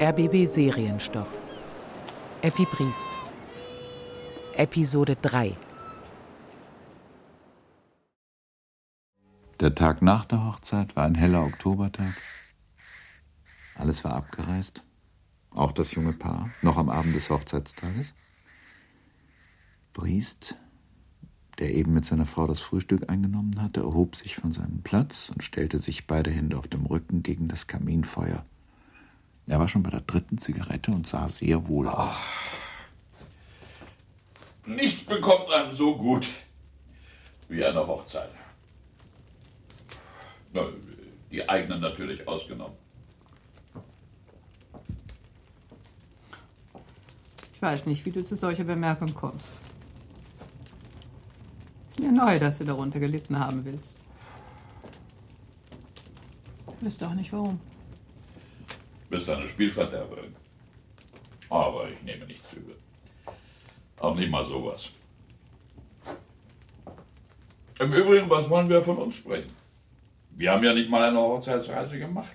RBB Serienstoff. Effi Briest. Episode 3. Der Tag nach der Hochzeit war ein heller Oktobertag. Alles war abgereist. Auch das junge Paar, noch am Abend des Hochzeitstages. Briest, der eben mit seiner Frau das Frühstück eingenommen hatte, erhob sich von seinem Platz und stellte sich beide Hände auf dem Rücken gegen das Kaminfeuer. Er war schon bei der dritten Zigarette und sah sehr wohl aus. Nichts bekommt einem so gut wie eine Hochzeit. Die eigenen natürlich ausgenommen. Ich weiß nicht, wie du zu solcher Bemerkung kommst. Ist mir neu, dass du darunter gelitten haben willst. Ich wüsste auch nicht warum bist eine Spielverderberin. Aber ich nehme nichts übel. Auch nicht mal sowas. Im Übrigen, was wollen wir von uns sprechen? Wir haben ja nicht mal eine Hochzeitsreise gemacht.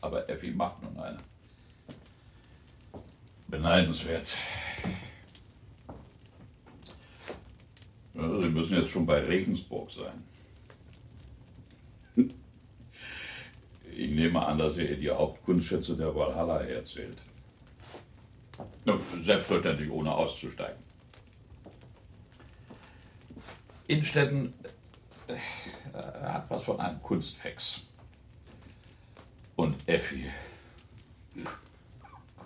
Aber Effi macht nun eine. Beneidenswert. Sie müssen jetzt schon bei Regensburg sein. Ich nehme an, dass ihr die Hauptkunstschätze der Valhalla erzählt. Selbstverständlich ohne auszusteigen. Innstetten äh, hat was von einem Kunstfex. Und Effi.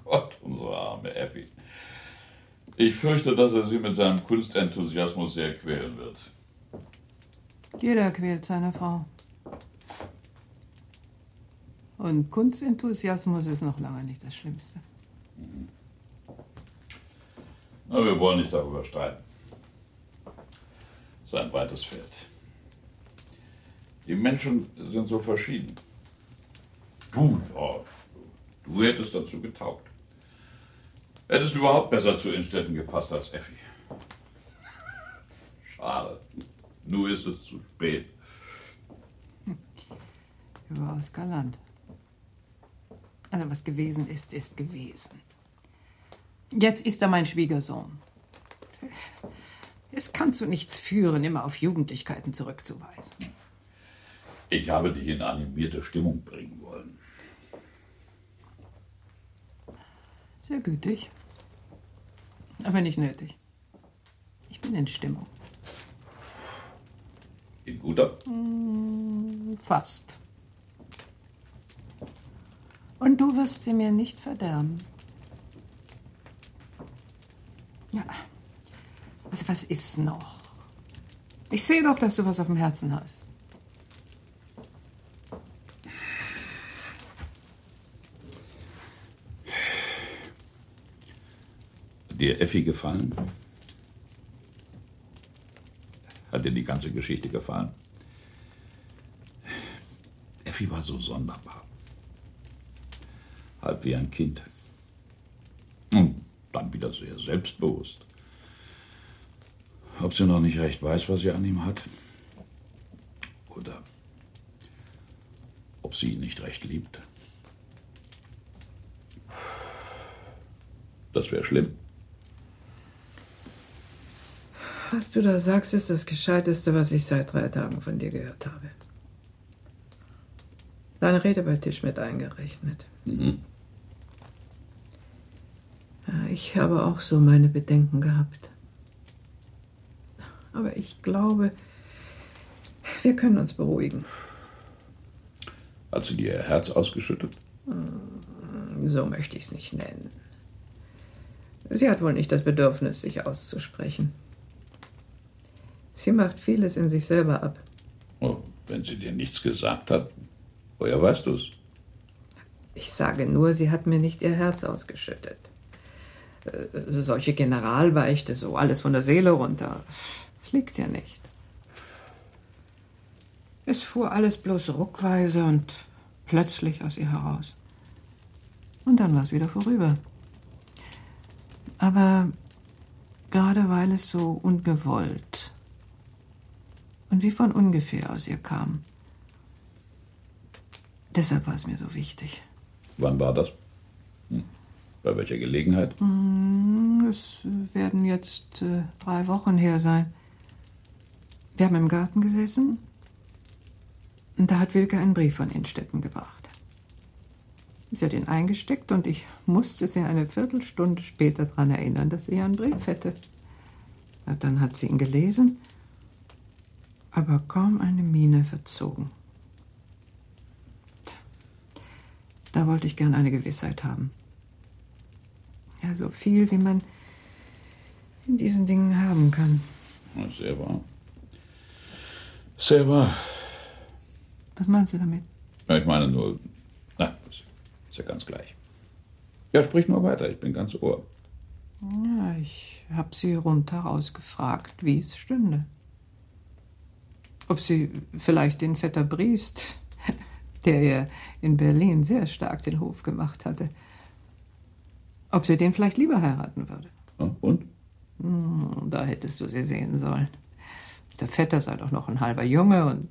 Gott, unsere arme Effi. Ich fürchte, dass er sie mit seinem Kunstenthusiasmus sehr quälen wird. Jeder quält seine Frau. Und Kunstenthusiasmus ist noch lange nicht das Schlimmste. Na, wir wollen nicht darüber streiten. Es ist ein weites Feld. Die Menschen sind so verschieden. Du, oh, du hättest dazu getaugt. Hättest du überhaupt besser zu Innstetten gepasst als Effi. Schade. Nur ist es zu spät. Überaus galant. Also was gewesen ist, ist gewesen. Jetzt ist er mein Schwiegersohn. Es kann zu nichts führen, immer auf Jugendlichkeiten zurückzuweisen. Ich habe dich in animierte Stimmung bringen wollen. Sehr gütig. Aber nicht nötig. Ich bin in Stimmung. In guter? Hm, fast. Und du wirst sie mir nicht verderben. Ja. Also was ist noch? Ich sehe doch, dass du was auf dem Herzen hast. Dir Effi gefallen? Hat dir die ganze Geschichte gefallen? Effi war so sonderbar halb wie ein Kind. Und dann wieder sehr selbstbewusst. Ob sie noch nicht recht weiß, was sie an ihm hat. Oder ob sie ihn nicht recht liebt. Das wäre schlimm. Was du da sagst, ist das Gescheiteste, was ich seit drei Tagen von dir gehört habe. Deine Rede bei Tisch mit eingerechnet. Mhm. Ich habe auch so meine Bedenken gehabt. Aber ich glaube, wir können uns beruhigen. Hat sie dir ihr Herz ausgeschüttet? Hm, so möchte ich es nicht nennen. Sie hat wohl nicht das Bedürfnis, sich auszusprechen. Sie macht vieles in sich selber ab. Oh, wenn sie dir nichts gesagt hat, woher weißt du es? Ich sage nur, sie hat mir nicht ihr Herz ausgeschüttet. Äh, solche Generalbeichte, so alles von der Seele runter. Das liegt ja nicht. Es fuhr alles bloß ruckweise und plötzlich aus ihr heraus. Und dann war es wieder vorüber. Aber gerade weil es so ungewollt und wie von ungefähr aus ihr kam, Deshalb war es mir so wichtig. Wann war das? Hm. Bei welcher Gelegenheit? Hm, es werden jetzt äh, drei Wochen her sein. Wir haben im Garten gesessen und da hat Wilke einen Brief von Innstetten gebracht. Sie hat ihn eingesteckt und ich musste sie eine Viertelstunde später daran erinnern, dass sie einen Brief hätte. Ja, dann hat sie ihn gelesen, aber kaum eine Miene verzogen. Da wollte ich gern eine Gewissheit haben. Ja, so viel, wie man in diesen Dingen haben kann. Sehr wahr. Sehr wahr. Was meinst du damit? Ja, ich meine nur, na, ist ja ganz gleich. Ja, sprich nur weiter, ich bin ganz Ohr. Ja, ich habe sie rundheraus gefragt, wie es stünde. Ob sie vielleicht den Vetter Briest, der ihr in Berlin sehr stark den Hof gemacht hatte, ob sie den vielleicht lieber heiraten würde. und? Hm, da hättest du sie sehen sollen. Der Vetter sei doch noch ein halber Junge und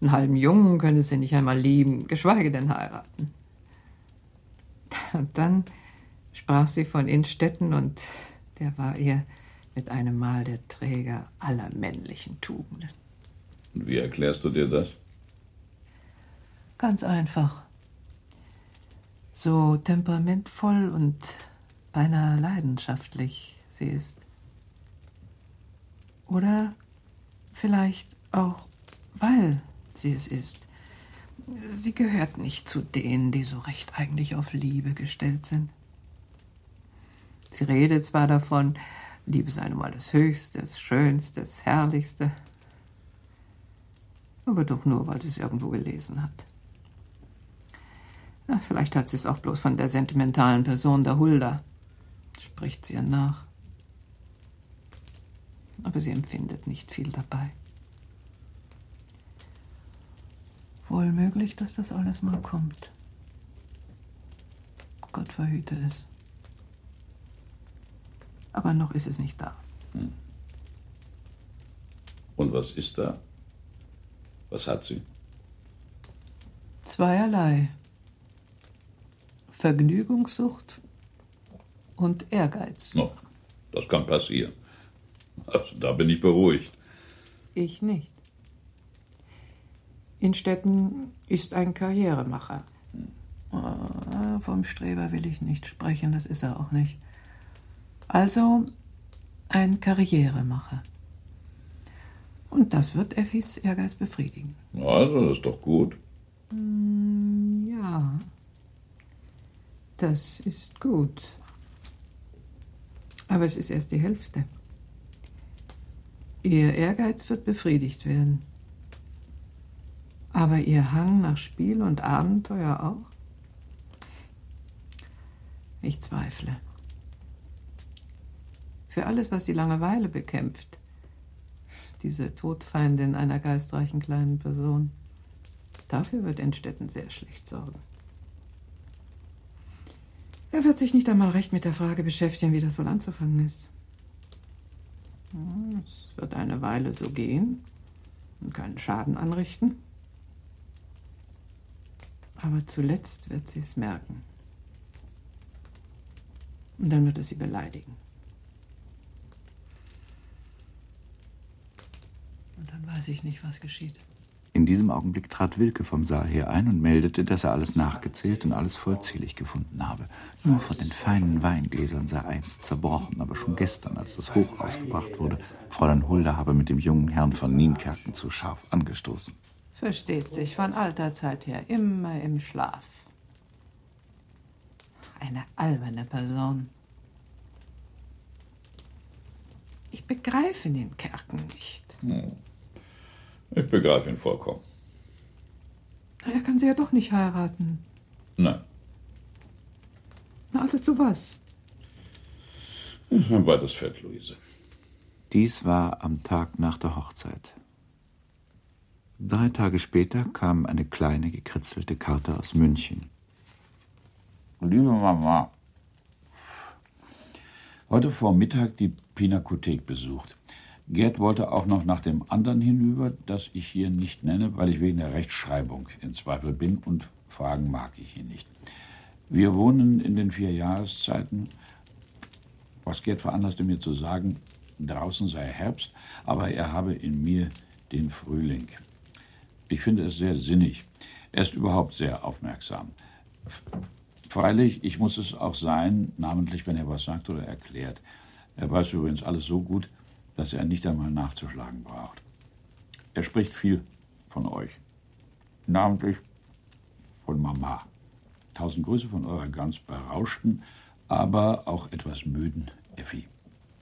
einen halben Jungen könne sie nicht einmal lieben, geschweige denn heiraten. Und dann sprach sie von Innstetten und der war ihr mit einem Mal der Träger aller männlichen Tugenden. Und wie erklärst du dir das? Ganz einfach. So temperamentvoll und beinahe leidenschaftlich sie ist. Oder vielleicht auch, weil sie es ist. Sie gehört nicht zu denen, die so recht eigentlich auf Liebe gestellt sind. Sie redet zwar davon, Liebe sei nun mal das Höchste, das Schönste, das Herrlichste, aber doch nur, weil sie es irgendwo gelesen hat. Ja, vielleicht hat sie es auch bloß von der sentimentalen Person der Hulda. Spricht sie ihr nach. Aber sie empfindet nicht viel dabei. Wohl möglich, dass das alles mal kommt. Gott verhüte es. Aber noch ist es nicht da. Hm. Und was ist da? Was hat sie? Zweierlei. Vergnügungssucht und Ehrgeiz. No, das kann passieren. Also da bin ich beruhigt. Ich nicht. Innstetten ist ein Karrieremacher. Oh, vom Streber will ich nicht sprechen, das ist er auch nicht. Also ein Karrieremacher. Und das wird Effis Ehrgeiz befriedigen. Also, das ist doch gut. Mm, ja, das ist gut. Aber es ist erst die Hälfte. Ihr Ehrgeiz wird befriedigt werden. Aber Ihr Hang nach Spiel und Abenteuer auch? Ich zweifle. Für alles, was die Langeweile bekämpft, diese Todfeindin einer geistreichen kleinen Person, dafür wird Innstetten sehr schlecht sorgen. Er wird sich nicht einmal recht mit der Frage beschäftigen, wie das wohl anzufangen ist. Es wird eine Weile so gehen und keinen Schaden anrichten. Aber zuletzt wird sie es merken. Und dann wird es sie beleidigen. Und dann weiß ich nicht, was geschieht. In diesem Augenblick trat Wilke vom Saal her ein und meldete, dass er alles nachgezählt und alles vollzählig gefunden habe. Nur von den feinen Weingläsern sei eins zerbrochen, aber schon gestern, als das Hoch ausgebracht wurde, Fräulein Hulda habe mit dem jungen Herrn von Nienkerken zu scharf angestoßen. Versteht sich von alter Zeit her immer im Schlaf. Eine alberne Person. Ich begreife den Kerken nicht. Hm. Ich begreife ihn vollkommen. Er kann sie ja doch nicht heiraten. Nein. Na, also zu was? Ein weites Feld, Luise. Dies war am Tag nach der Hochzeit. Drei Tage später kam eine kleine gekritzelte Karte aus München. Liebe Mama, heute vor Mittag die Pinakothek besucht. Gerd wollte auch noch nach dem anderen hinüber, das ich hier nicht nenne, weil ich wegen der Rechtschreibung in Zweifel bin und Fragen mag ich ihn nicht. Wir wohnen in den vier Jahreszeiten. Was Gerd veranlasste mir zu sagen, draußen sei Herbst, aber er habe in mir den Frühling. Ich finde es sehr sinnig. Er ist überhaupt sehr aufmerksam. Freilich, ich muss es auch sein, namentlich wenn er was sagt oder erklärt. Er weiß übrigens alles so gut, dass er nicht einmal nachzuschlagen braucht. Er spricht viel von euch. Namentlich von Mama. Tausend Grüße von eurer ganz berauschten, aber auch etwas müden Effi.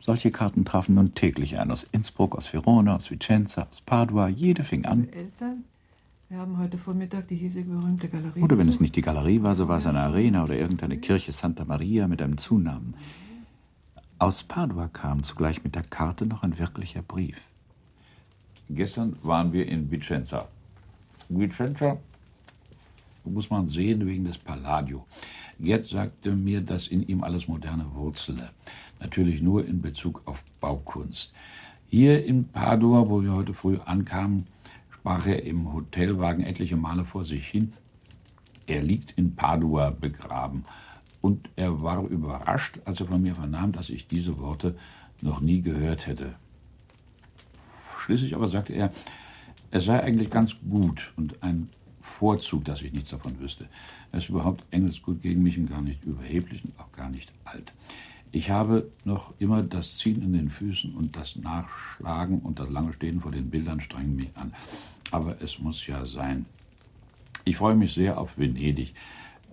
Solche Karten trafen nun täglich ein. Aus Innsbruck, aus Verona, aus Vicenza, aus Padua. Jede fing an. Eltern, wir haben heute Vormittag die hiesige berühmte Galerie. Oder wenn es nicht die Galerie war, so war es eine Arena oder irgendeine Kirche Santa Maria mit einem Zunamen. Aus Padua kam zugleich mit der Karte noch ein wirklicher Brief. Gestern waren wir in Vicenza. Vicenza muss man sehen wegen des Palladio. Gerd sagte mir, dass in ihm alles Moderne wurzele. Natürlich nur in Bezug auf Baukunst. Hier in Padua, wo wir heute früh ankamen, sprach er im Hotelwagen etliche Male vor sich hin. Er liegt in Padua begraben. Und er war überrascht, als er von mir vernahm, dass ich diese Worte noch nie gehört hätte. Schließlich aber sagte er, es sei eigentlich ganz gut und ein Vorzug, dass ich nichts davon wüsste. Er ist überhaupt engelsgut gegen mich und gar nicht überheblich und auch gar nicht alt. Ich habe noch immer das Ziehen in den Füßen und das Nachschlagen und das lange Stehen vor den Bildern strengen mich an. Aber es muss ja sein. Ich freue mich sehr auf Venedig.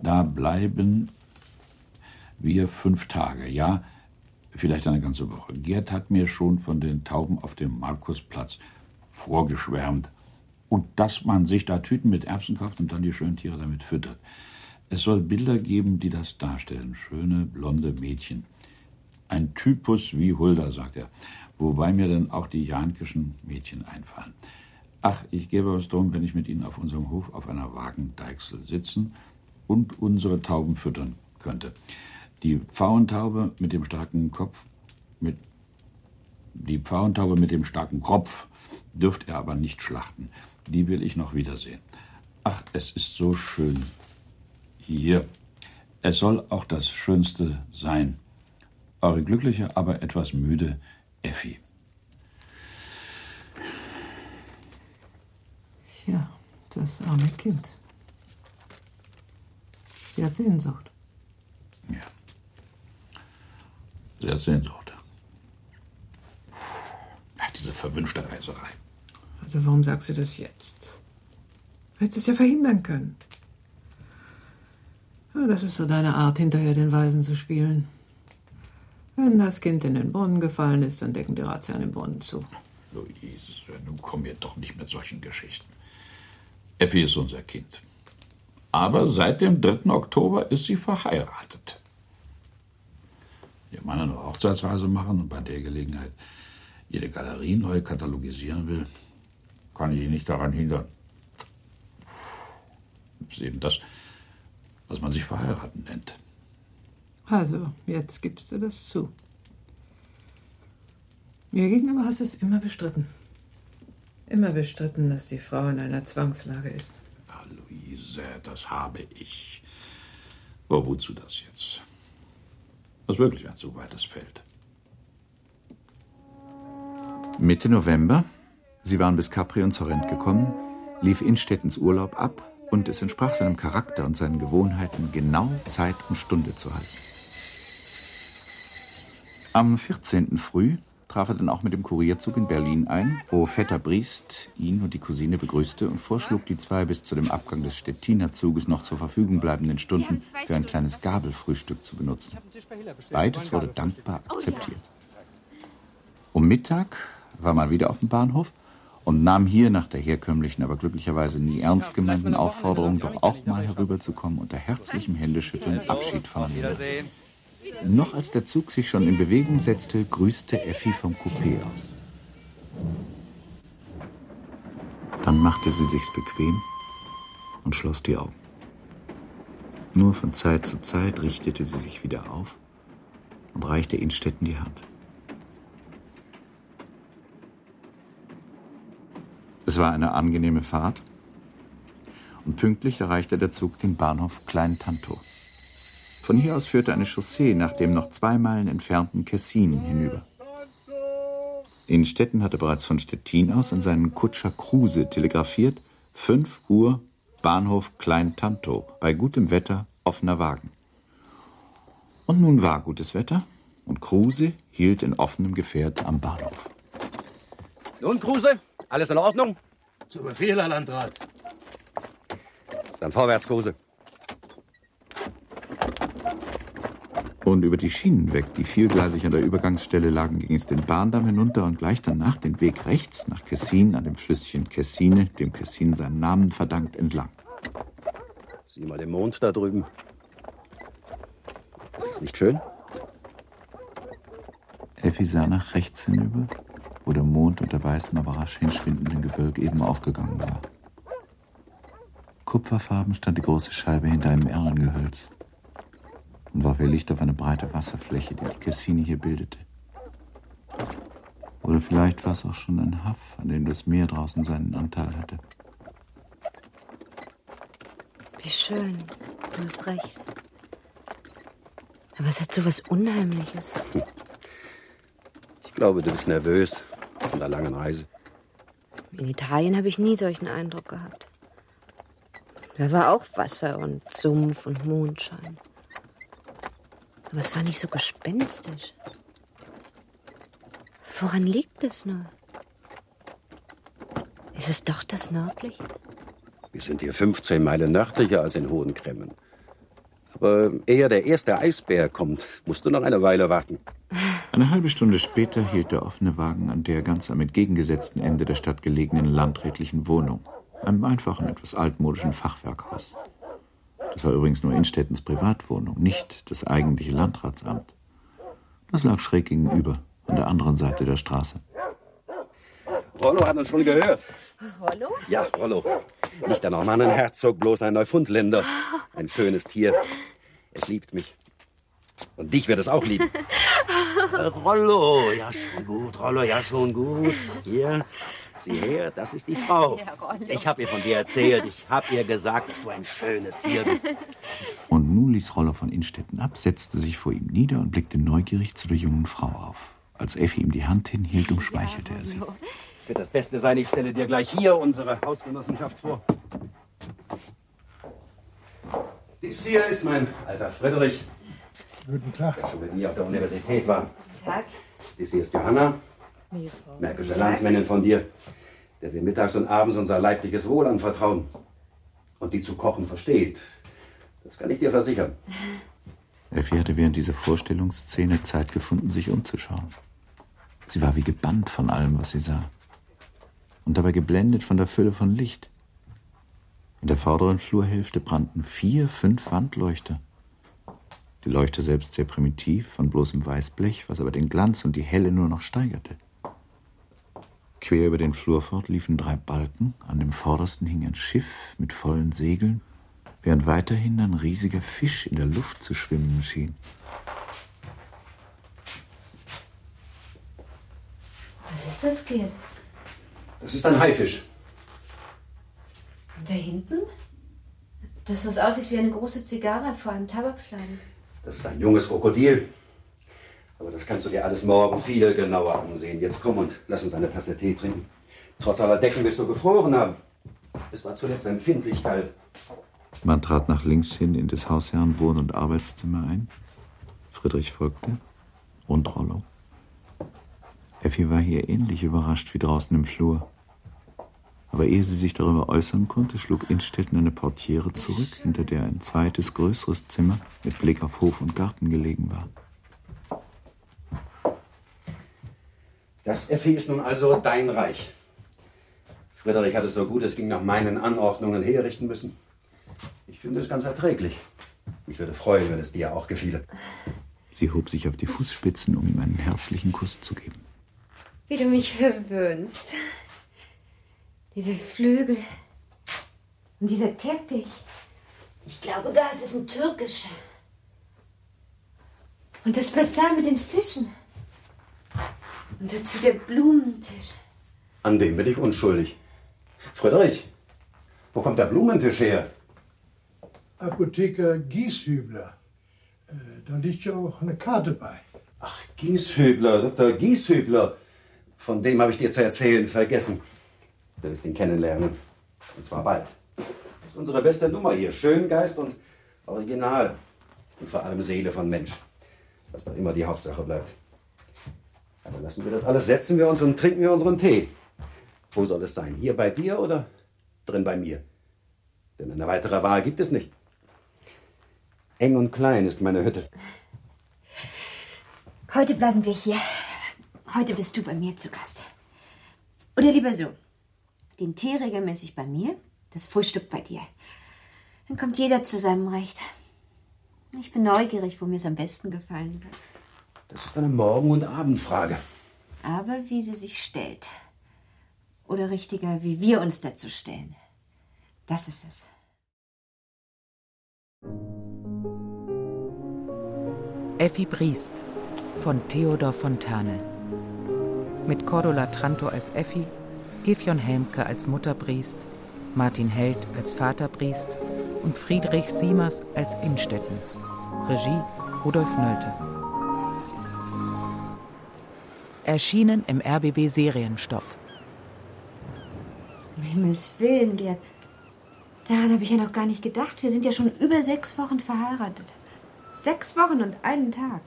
Da bleiben wir fünf Tage, ja, vielleicht eine ganze Woche. Gerd hat mir schon von den Tauben auf dem Markusplatz vorgeschwärmt. Und dass man sich da Tüten mit Erbsen kauft und dann die schönen Tiere damit füttert. Es soll Bilder geben, die das darstellen. Schöne, blonde Mädchen. Ein Typus wie Hulda, sagt er. Wobei mir dann auch die jankischen Mädchen einfallen. Ach, ich gebe was drum, wenn ich mit Ihnen auf unserem Hof auf einer Wagendeichsel sitzen und unsere Tauben füttern könnte. Die Pfauentaube mit dem starken Kopf, mit die Pfauentaube mit dem starken Kopf dürft er aber nicht schlachten. Die will ich noch wiedersehen. Ach, es ist so schön hier. Es soll auch das Schönste sein. Eure glückliche, aber etwas müde Effi. Ja, das arme Kind. Sie hat Sehnsucht. Ja. Hat Sehnsucht. Ach, diese verwünschte Reiserei. Also warum sagst du das jetzt? Hättest es ja verhindern können. Ja, das ist so deine Art, hinterher den Weisen zu spielen. Wenn das Kind in den Brunnen gefallen ist, dann decken die Razzien den Brunnen zu. Luise, nun komm mir doch nicht mit solchen Geschichten. Effi ist unser Kind. Aber seit dem 3. Oktober ist sie verheiratet. Ihr Mann eine Hochzeitsreise machen und bei der Gelegenheit jede Galerie neu katalogisieren will, kann ich ihn nicht daran hindern. Das ist eben das, was man sich verheiraten nennt. Also, jetzt gibst du das zu. Mir gegenüber hast du es immer bestritten. Immer bestritten, dass die Frau in einer Zwangslage ist. Ah, Luise, das habe ich. Aber wozu das jetzt? Das ist wirklich ein zu weites Feld. Mitte November, sie waren bis Capri und Sorrent gekommen, lief Innstettens Urlaub ab und es entsprach seinem Charakter und seinen Gewohnheiten, genau Zeit und Stunde zu halten. Am 14. früh traf er dann auch mit dem Kurierzug in Berlin ein, wo Vetter Briest ihn und die Cousine begrüßte und vorschlug, die zwei bis zu dem Abgang des Stettiner Zuges noch zur Verfügung bleibenden Stunden für ein kleines Gabelfrühstück zu benutzen. Beides wurde dankbar akzeptiert. Um Mittag war man wieder auf dem Bahnhof und nahm hier nach der herkömmlichen, aber glücklicherweise nie ernst gemeinten Aufforderung, doch auch mal herüberzukommen, unter herzlichem Händeschütteln Abschied voneinander. Noch als der Zug sich schon in Bewegung setzte, grüßte Effi vom Coupé aus. Dann machte sie sich's bequem und schloss die Augen. Nur von Zeit zu Zeit richtete sie sich wieder auf und reichte Innstetten die Hand. Es war eine angenehme Fahrt Und pünktlich erreichte der Zug den Bahnhof Klein-Tantow. Von hier aus führte eine Chaussee nach dem noch zwei Meilen entfernten Kessin hinüber. Innstetten hatte bereits von Stettin aus an seinen Kutscher Kruse telegrafiert: 5 Uhr Bahnhof Klein-Tantow, bei gutem Wetter offener Wagen. Und nun war gutes Wetter und Kruse hielt in offenem Gefährt am Bahnhof. Nun, Kruse, alles in Ordnung? Zu Befehl, Herr Landrat. Dann vorwärts, Kruse. Und über die Schienen weg, die vielgleisig an der Übergangsstelle lagen, ging es den Bahndamm hinunter und gleich danach den Weg rechts nach Kessin an dem Flüsschen Kessine, dem Kessin seinen Namen verdankt, entlang. Sieh mal den Mond da drüben. Ist es nicht schön? Effi sah nach rechts hinüber, wo der Mond unter weißem, aber rasch hinschwindenden Gewölk eben aufgegangen war. Kupferfarben stand die große Scheibe hinter einem Erlengehölz und warf ihr Licht auf eine breite Wasserfläche, die die Cassini hier bildete. Oder vielleicht war es auch schon ein Haff, an dem das Meer draußen seinen Anteil hatte. Wie schön. Du hast recht. Aber es hat so was Unheimliches. Ich glaube, du bist nervös von der langen Reise. In Italien habe ich nie solchen Eindruck gehabt. Da war auch Wasser und Sumpf und Mondschein. Aber es war nicht so gespenstisch. Woran liegt es nur? Ist es doch das Nördliche? Wir sind hier 15 Meilen nördlicher als in Hohenkremmen. Aber ehe der erste Eisbär kommt, musst du noch eine Weile warten. Eine halbe Stunde später hielt der offene Wagen an der ganz am entgegengesetzten Ende der Stadt gelegenen landrätlichen Wohnung, einem einfachen, etwas altmodischen Fachwerkhaus. Das war übrigens nur Innstettens Privatwohnung, nicht das eigentliche Landratsamt. Das lag schräg gegenüber, an der anderen Seite der Straße. Rollo hat uns schon gehört. Rollo? Ja, Rollo. Nicht der Normannenherzog, bloß ein Neufundländer. Ein schönes Tier. Es liebt mich. Und dich wird es auch lieben. Rollo, ja schon gut, Rollo, ja schon gut. Hier, sieh her, das ist die Frau. Ich habe ihr von dir erzählt. Ich habe ihr gesagt, dass du ein schönes Tier bist. Und nun ließ Rollo von Innstetten ab, setzte sich vor ihm nieder und blickte neugierig zu der jungen Frau auf. Als Effi ihm die Hand hinhielt, umschmeichelte er sie. Es wird das Beste sein, ich stelle dir gleich hier unsere Hausgenossenschaft vor. Dies hier ist mein alter Friedrich. Guten Tag. Schon mit mir auf der Universität war. Tag. Dies hier ist Johanna, märkische Landsmännin von dir, der wir mittags und abends unser leibliches Wohl anvertrauen. Und die zu kochen versteht. Das kann ich dir versichern. Effi hatte während dieser Vorstellungsszene Zeit gefunden, sich umzuschauen. Sie war wie gebannt von allem, was sie sah. Und dabei geblendet von der Fülle von Licht. In der vorderen Flurhälfte brannten vier, fünf Wandleuchter. Die Leuchter selbst sehr primitiv, von bloßem Weißblech, was aber den Glanz und die Helle nur noch steigerte. Quer über den Flur fort liefen drei Balken, an dem vordersten hing ein Schiff mit vollen Segeln, während weiterhin ein riesiger Fisch in der Luft zu schwimmen schien. Was ist das, Gerd? Das ist ein Haifisch. Und da hinten? Das, was aussieht wie eine große Zigarre vor einem Tabaksladen. Das ist ein junges Krokodil. Aber das kannst du dir alles morgen viel genauer ansehen. Jetzt komm und lass uns eine Tasse Tee trinken. Trotz aller Decken wirst du gefroren haben. Es war zuletzt empfindlich kalt. Man trat nach links hin in des Hausherrn Wohn- und Arbeitszimmer ein. Friedrich folgte und Rollo. Effi war hier ähnlich überrascht wie draußen im Flur. Aber ehe sie sich darüber äußern konnte, schlug Innstetten eine Portiere zurück, hinter der ein zweites, größeres Zimmer mit Blick auf Hof und Garten gelegen war. Das Effi ist nun also dein Reich. Friedrich hat es so gut, es ging nach meinen Anordnungen herrichten müssen. Ich finde es ganz erträglich. Ich würde freuen, wenn es dir auch gefiele. Sie hob sich auf die Fußspitzen, um ihm einen herzlichen Kuss zu geben. Wie du mich verwöhnst. Diese Flügel. Und dieser Teppich. Ich glaube gar, es ist ein türkischer. Und das Bassin mit den Fischen. Und dazu der Blumentisch. An dem bin ich unschuldig. Friedrich, Wo kommt der Blumenttisch her? Apotheker Gieshübler. Äh, da liegt ja auch eine Karte bei. Ach, Gieshübler, Dr. Gieshübler. Von dem habe ich dir zu erzählen vergessen. Du wirst ihn kennenlernen. Und zwar bald. Das ist unsere beste Nummer hier. Schöngeist und Original. Und vor allem Seele von Mensch. Was doch immer die Hauptsache bleibt. Aber lassen wir das alles, setzen wir uns und trinken wir unseren Tee. Wo soll es sein? Hier bei dir oder drin bei mir? Denn eine weitere Wahl gibt es nicht. Eng und klein ist meine Hütte. Heute bleiben wir hier. Heute bist du bei mir zu Gast. Oder lieber so. Den Tee regelmäßig bei mir, das Frühstück bei dir. Dann kommt jeder zu seinem Recht. Ich bin neugierig, wo mir es am besten gefallen wird. Das ist eine Morgen- und Abendfrage. Aber wie sie sich stellt. Oder richtiger, wie wir uns dazu stellen. Das ist es. Effi Briest von Theodor Fontane. Mit Cordula Tranto als Effi, Gifjon Helmke als Mutter Briest, Martin Held als Vater Briest und Friedrich Siemers als Innstetten. Regie Rudolf Nölte. Erschienen im RBB Serienstoff. Um Himmels Willen, Gerd. Daran habe ich ja noch gar nicht gedacht. Wir sind ja schon über sechs Wochen verheiratet. Sechs Wochen und einen Tag.